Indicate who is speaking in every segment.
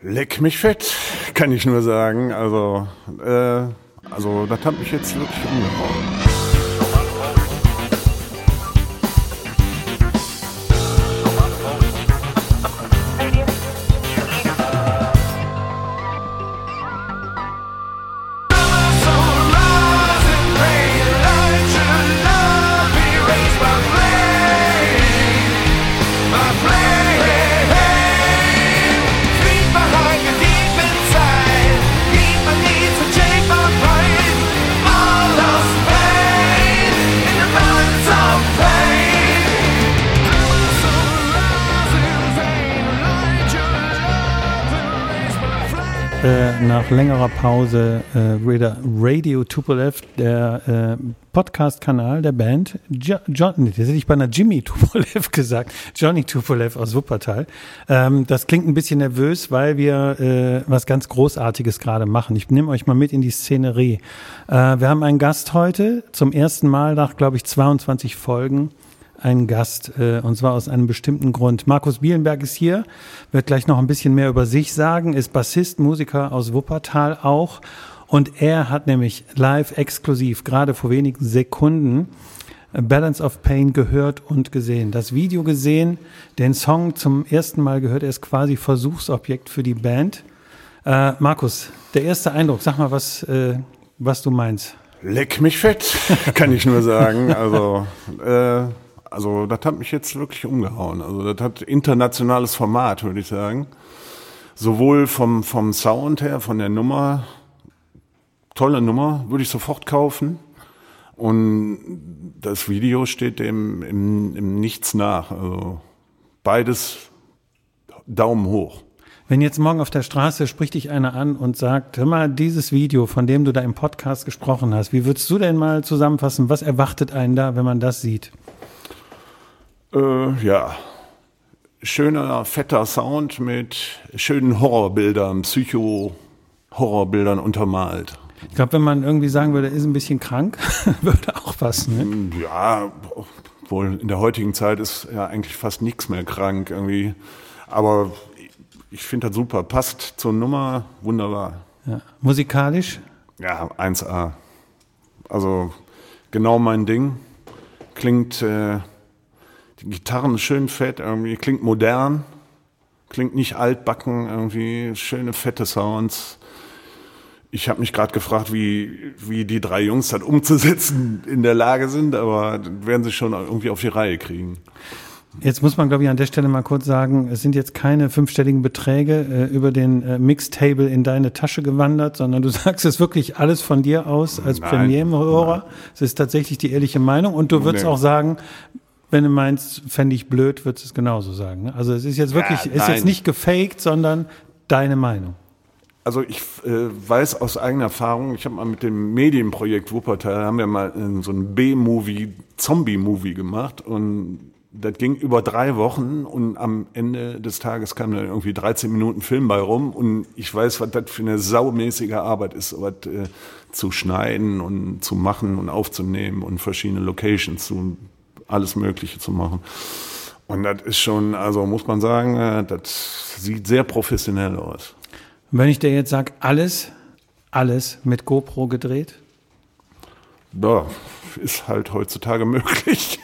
Speaker 1: Leck mich fett, kann ich nur sagen. Also, äh, also das hat mich jetzt wirklich umgehauen.
Speaker 2: Äh, nach längerer Pause äh, Radio Tupolev, der äh, Podcast-Kanal der Band. Jo John, das hätte ich bei einer Jimmy Tupolev gesagt. Johnny Tupolev aus Wuppertal. Ähm, das klingt ein bisschen nervös, weil wir äh, was ganz Großartiges gerade machen. Ich nehme euch mal mit in die Szenerie. Äh, wir haben einen Gast heute, zum ersten Mal nach, glaube ich, 22 Folgen einen Gast, äh, und zwar aus einem bestimmten Grund. Markus Bielenberg ist hier, wird gleich noch ein bisschen mehr über sich sagen, ist Bassist, Musiker aus Wuppertal auch. Und er hat nämlich live exklusiv, gerade vor wenigen Sekunden, Balance of Pain gehört und gesehen. Das Video gesehen, den Song zum ersten Mal gehört, er ist quasi Versuchsobjekt für die Band. Äh, Markus, der erste Eindruck, sag mal, was, äh, was du meinst.
Speaker 1: Leck mich fett, kann ich nur sagen. Also, äh, also das hat mich jetzt wirklich umgehauen. Also das hat internationales Format, würde ich sagen. Sowohl vom, vom Sound her, von der Nummer, tolle Nummer, würde ich sofort kaufen. Und das Video steht dem im, im Nichts nach. Also beides Daumen hoch.
Speaker 2: Wenn jetzt morgen auf der Straße spricht dich einer an und sagt, hör mal, dieses Video, von dem du da im Podcast gesprochen hast, wie würdest du denn mal zusammenfassen, was erwartet einen da, wenn man das sieht?
Speaker 1: Äh, ja, schöner, fetter Sound mit schönen Horrorbildern, Psycho-Horrorbildern untermalt.
Speaker 2: Ich glaube, wenn man irgendwie sagen würde, ist ein bisschen krank, würde auch passen. Ne?
Speaker 1: Mm, ja, wohl in der heutigen Zeit ist ja eigentlich fast nichts mehr krank irgendwie. Aber ich finde das super. Passt zur Nummer wunderbar.
Speaker 2: Ja. Musikalisch?
Speaker 1: Ja, 1A. Also genau mein Ding. Klingt äh, die Gitarren schön fett, irgendwie klingt modern, klingt nicht altbacken, irgendwie schöne fette Sounds. Ich habe mich gerade gefragt, wie, wie die drei Jungs das umzusetzen in der Lage sind, aber werden sie schon irgendwie auf die Reihe kriegen.
Speaker 2: Jetzt muss man, glaube ich, an der Stelle mal kurz sagen, es sind jetzt keine fünfstelligen Beträge äh, über den äh, Mixtable in deine Tasche gewandert, sondern du sagst es wirklich alles von dir aus als Premierenhörer. Es ist tatsächlich die ehrliche Meinung und du würdest nee. auch sagen, wenn du meinst, fände ich blöd, würdest du es genauso sagen. Ne? Also es ist jetzt wirklich, ja, ist jetzt nicht gefaked, sondern deine Meinung.
Speaker 1: Also ich äh, weiß aus eigener Erfahrung, ich habe mal mit dem Medienprojekt Wuppertal, haben wir mal so ein B-Movie, Zombie-Movie gemacht und das ging über drei Wochen und am Ende des Tages kam dann irgendwie 13 Minuten Film bei rum und ich weiß, was das für eine saumäßige Arbeit ist, sowas äh, zu schneiden und zu machen und aufzunehmen und verschiedene Locations zu alles Mögliche zu machen. Und das ist schon, also muss man sagen, äh, das sieht sehr professionell aus.
Speaker 2: wenn ich dir jetzt sage, alles, alles mit GoPro gedreht?
Speaker 1: Ja, ist halt heutzutage möglich.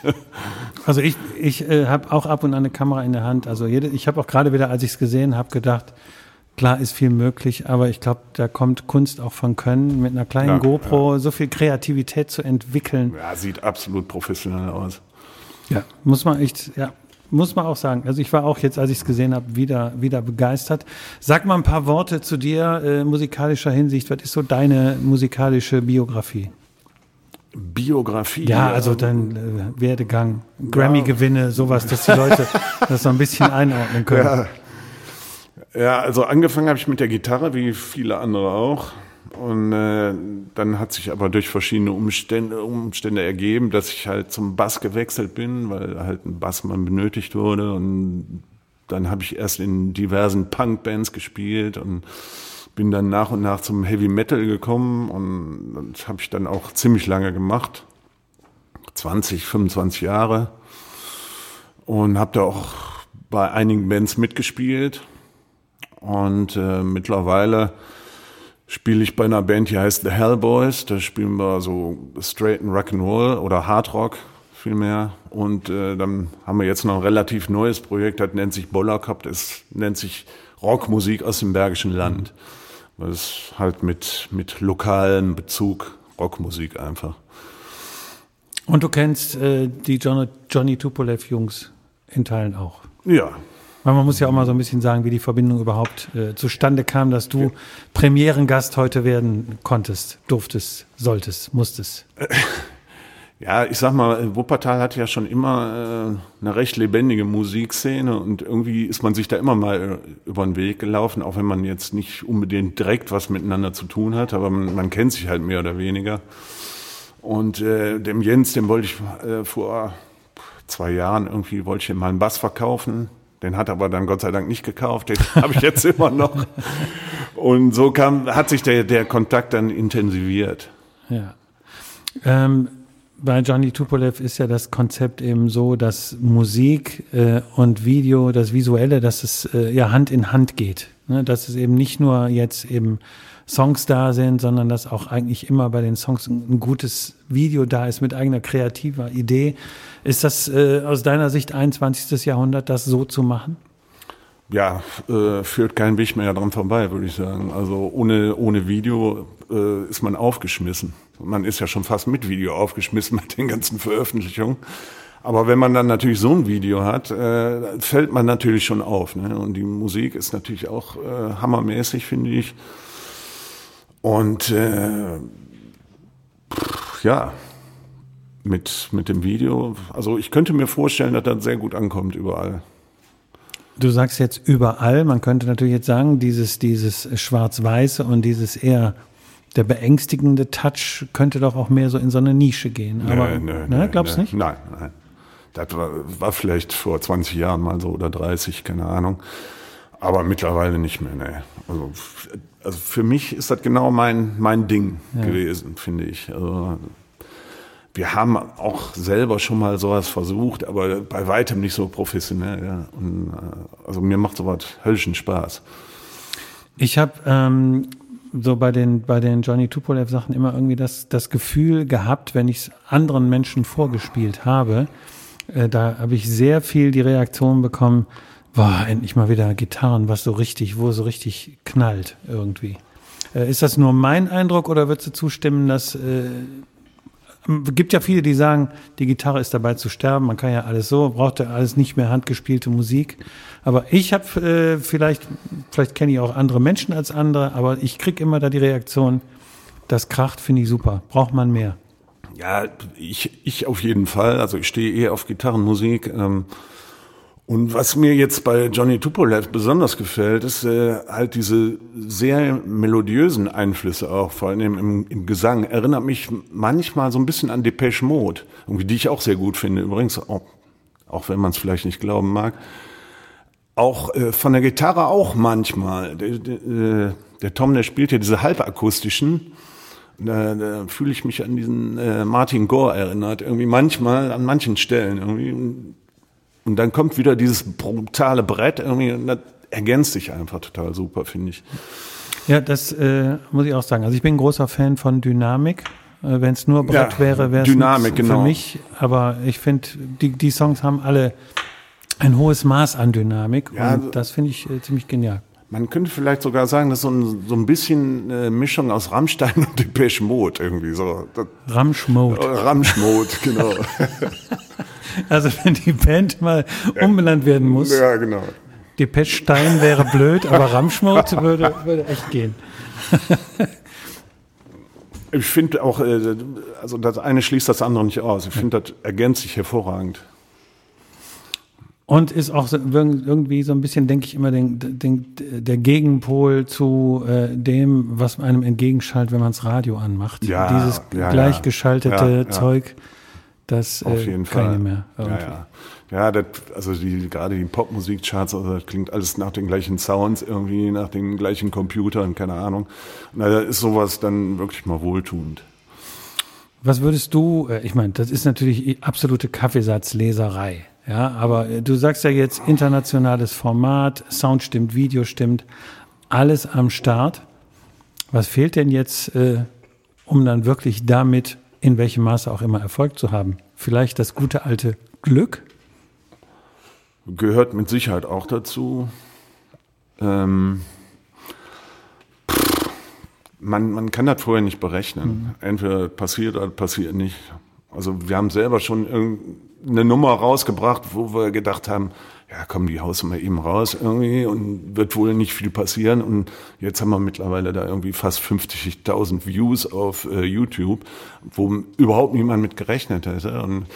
Speaker 2: also ich, ich äh, habe auch ab und an eine Kamera in der Hand. Also jede, ich habe auch gerade wieder, als ich es gesehen habe, gedacht, klar ist viel möglich, aber ich glaube, da kommt Kunst auch von Können, mit einer kleinen ja, GoPro ja. so viel Kreativität zu entwickeln.
Speaker 1: Ja, sieht absolut professionell aus.
Speaker 2: Ja, muss man echt, ja, muss man auch sagen. Also ich war auch jetzt, als ich es gesehen habe, wieder, wieder begeistert. Sag mal ein paar Worte zu dir, äh, musikalischer Hinsicht. Was ist so deine musikalische Biografie?
Speaker 1: Biografie?
Speaker 2: Ja, also dein äh, Werdegang, Grammy-Gewinne, sowas, dass die Leute das so ein bisschen einordnen können.
Speaker 1: Ja. Ja, also angefangen habe ich mit der Gitarre, wie viele andere auch. Und äh, dann hat sich aber durch verschiedene Umstände, Umstände ergeben, dass ich halt zum Bass gewechselt bin, weil halt ein Bassmann benötigt wurde. Und dann habe ich erst in diversen Punk-Bands gespielt und bin dann nach und nach zum Heavy Metal gekommen und das habe ich dann auch ziemlich lange gemacht. 20, 25 Jahre. Und habe da auch bei einigen Bands mitgespielt Und äh, mittlerweile spiele ich bei einer Band, die heißt The Hellboys. Da spielen wir so straight Rock'n'Roll oder Hard Rock vielmehr. Und äh, dann haben wir jetzt noch ein relativ neues Projekt, das nennt sich Boller Cup. Das nennt sich Rockmusik aus dem Bergischen Land. Das ist halt mit, mit lokalem Bezug Rockmusik einfach.
Speaker 2: Und du kennst äh, die Johnny, Johnny Tupolev-Jungs in Teilen auch?
Speaker 1: Ja,
Speaker 2: weil man muss ja auch mal so ein bisschen sagen, wie die Verbindung überhaupt äh, zustande kam, dass du Premierengast heute werden konntest, durftest, solltest, musstest.
Speaker 1: Ja, ich sag mal, Wuppertal hat ja schon immer äh, eine recht lebendige Musikszene und irgendwie ist man sich da immer mal äh, über den Weg gelaufen, auch wenn man jetzt nicht unbedingt direkt was miteinander zu tun hat, aber man, man kennt sich halt mehr oder weniger. Und äh, dem Jens, dem wollte ich äh, vor zwei Jahren irgendwie, wollte ich ihm mal einen Bass verkaufen. Den hat er aber dann Gott sei Dank nicht gekauft, den habe ich jetzt immer noch. Und so kam, hat sich der, der Kontakt dann intensiviert.
Speaker 2: Ja. Ähm, bei Johnny Tupolev ist ja das Konzept eben so, dass Musik äh, und Video, das Visuelle, dass es äh, ja Hand in Hand geht. Ne? Dass es eben nicht nur jetzt eben Songs da sind, sondern dass auch eigentlich immer bei den Songs ein, gutes Video da ist mit eigener kreativer Idee. Ist das äh, aus deiner Sicht 21. Jahrhundert, das so zu machen?
Speaker 1: Ja, äh, führt kein Weg mehr dran vorbei, würde ich sagen. Also ohne, ohne Video äh, ist man aufgeschmissen. Man ist ja schon fast mit Video aufgeschmissen mit den ganzen Veröffentlichungen. Aber wenn man dann natürlich so ein Video hat, äh, fällt man natürlich schon auf. Ne? Und die Musik ist natürlich auch äh, hammermäßig, finde ich. Und äh, ja, mit, mit dem Video. Also ich könnte mir vorstellen, dass das sehr gut ankommt überall.
Speaker 2: Du sagst jetzt überall, man könnte natürlich jetzt sagen, dieses, dieses Schwarz-Weiße und dieses eher der beängstigende Touch könnte doch auch mehr so in so eine Nische gehen. Aber, nee, nee, ne, glaubst du nicht?
Speaker 1: Nein, nein. Das war, war vielleicht vor 20 Jahren mal so oder 30, keine Ahnung. Aber mittlerweile nicht mehr, ne. Also, also für mich ist das genau mein, mein Ding ja. gewesen, finde ich. Also wir haben auch selber schon mal sowas versucht, aber bei weitem nicht so professionell. Ja. Und, äh, also mir macht sowas höllischen Spaß.
Speaker 2: Ich habe ähm, so bei den bei den Johnny Tupolev Sachen immer irgendwie das das Gefühl gehabt, wenn ich es anderen Menschen vorgespielt habe, äh, da habe ich sehr viel die Reaktion bekommen, war endlich mal wieder Gitarren, was so richtig, wo so richtig knallt irgendwie. Äh, ist das nur mein Eindruck oder würdest du zustimmen, dass äh, gibt ja viele, die sagen, die Gitarre ist dabei zu sterben, man kann ja alles so, braucht ja alles nicht mehr handgespielte Musik. Aber ich habe äh, vielleicht, vielleicht kenne ich auch andere Menschen als andere, aber ich krieg immer da die Reaktion, das kracht, finde ich super, braucht man mehr.
Speaker 1: Ja, ich, ich auf jeden Fall. Also ich stehe eher auf Gitarrenmusik. Ähm, und was mir jetzt bei Johnny Tupolev besonders gefällt, ist äh, halt diese sehr melodiösen Einflüsse auch, vor allem im, im, Gesang. Erinnert mich manchmal so ein bisschen an Depeche Mode, irgendwie, die ich auch sehr gut finde. Übrigens, auch, auch wenn man es vielleicht nicht glauben mag. Auch äh, von der Gitarre auch manchmal. Der, der, äh, der Tom, der spielt ja diese halbakustischen. Da, da fühle ich mich an diesen äh, Martin Gore erinnert, irgendwie manchmal an manchen Stellen. Irgendwie und dann kommt wieder dieses brutale Brett irgendwie und das ergänzt sich einfach total super, finde ich.
Speaker 2: Ja, das äh, muss ich auch sagen. Also ich bin ein großer Fan von Dynamik. Äh, Wenn es nur Brett ja, wäre, wäre es für genau. mich. Aber ich finde, die, die Songs haben alle ein hohes Maß an Dynamik ja, und also das finde ich äh, ziemlich genial.
Speaker 1: Man könnte vielleicht sogar sagen, das ist so ein, so ein bisschen äh, Mischung aus Rammstein und Depeche Mode irgendwie so.
Speaker 2: Ramschmode.
Speaker 1: Ramschmode, genau.
Speaker 2: Also wenn die Band mal umbenannt werden muss.
Speaker 1: Ja, genau.
Speaker 2: Die Stein wäre blöd, aber Ramschmode würde, würde echt gehen.
Speaker 1: Ich finde auch, äh, also das eine schließt das andere nicht aus. Ich finde, das ergänzt sich hervorragend.
Speaker 2: Und ist auch so, irgendwie so ein bisschen, denke ich immer, den, den, der Gegenpol zu äh, dem, was einem entgegenschaltet, wenn man das Radio anmacht.
Speaker 1: Ja,
Speaker 2: Dieses
Speaker 1: ja,
Speaker 2: gleichgeschaltete
Speaker 1: ja,
Speaker 2: Zeug. Das
Speaker 1: Auf
Speaker 2: äh,
Speaker 1: jeden
Speaker 2: kann
Speaker 1: Fall.
Speaker 2: mehr.
Speaker 1: Irgendwie. Ja, ja. ja das, also die, gerade die Popmusikcharts, also das klingt alles nach den gleichen Sounds, irgendwie nach den gleichen Computern, keine Ahnung. Na, da ist sowas dann wirklich mal wohltuend.
Speaker 2: Was würdest du, äh, ich meine, das ist natürlich absolute Kaffeesatzleserei. Ja, aber äh, du sagst ja jetzt internationales Format, Sound stimmt, Video stimmt. alles am Start. Was fehlt denn jetzt, äh, um dann wirklich damit in welchem Maße auch immer Erfolg zu haben? Vielleicht das gute alte Glück?
Speaker 1: Gehört mit Sicherheit auch dazu. Ähm, man, man kann das vorher nicht berechnen. Mhm. Entweder passiert oder passiert nicht. Also wir haben selber schon eine Nummer rausgebracht, wo wir gedacht haben, ja komm, die haust wir eben raus irgendwie und wird wohl nicht viel passieren. Und jetzt haben wir mittlerweile da irgendwie fast 50.000 Views auf äh, YouTube, wo überhaupt niemand mit gerechnet hätte. Und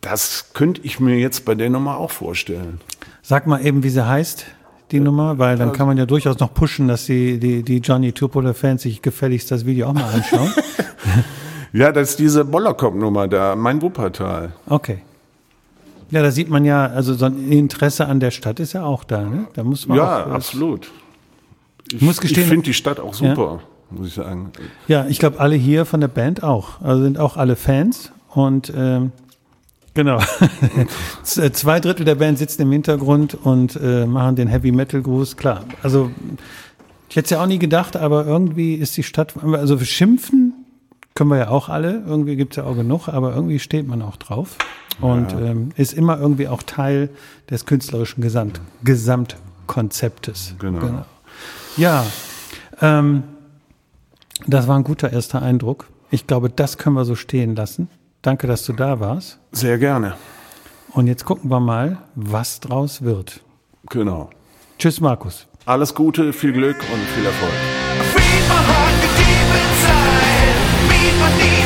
Speaker 1: das könnte ich mir jetzt bei der Nummer auch vorstellen.
Speaker 2: Sag mal eben, wie sie heißt die Nummer, weil dann kann man ja durchaus noch pushen, dass die, die, die Johnny Tupola-Fans sich gefälligst das Video auch mal anschauen.
Speaker 1: ja, das ist diese Bollerkopf-Nummer da, mein Wuppertal.
Speaker 2: Okay. Ja, da sieht man ja, also so ein Interesse an der Stadt ist ja auch da, ne? Da muss man
Speaker 1: Ja, auch, absolut.
Speaker 2: Ich, muss gestehen,
Speaker 1: ich finde die Stadt auch super, ja. muss ich sagen.
Speaker 2: Ja, ich glaube, alle hier von der Band auch. Also sind auch alle Fans und ähm, Genau. Zwei Drittel der Band sitzen im Hintergrund und äh, machen den Heavy Metal Gruß. Klar. Also ich hätte es ja auch nie gedacht, aber irgendwie ist die Stadt, also schimpfen können wir ja auch alle. Irgendwie gibt es ja auch genug, aber irgendwie steht man auch drauf und ja. ähm, ist immer irgendwie auch Teil des künstlerischen Gesamt, Gesamtkonzeptes.
Speaker 1: Genau. genau.
Speaker 2: Ja, ähm, das war ein guter erster Eindruck. Ich glaube, das können wir so stehen lassen. Danke, dass du da warst.
Speaker 1: Sehr gerne.
Speaker 2: Und jetzt gucken wir mal, was draus wird.
Speaker 1: Genau.
Speaker 2: Tschüss, Markus.
Speaker 1: Alles Gute, viel Glück und viel Erfolg. with me.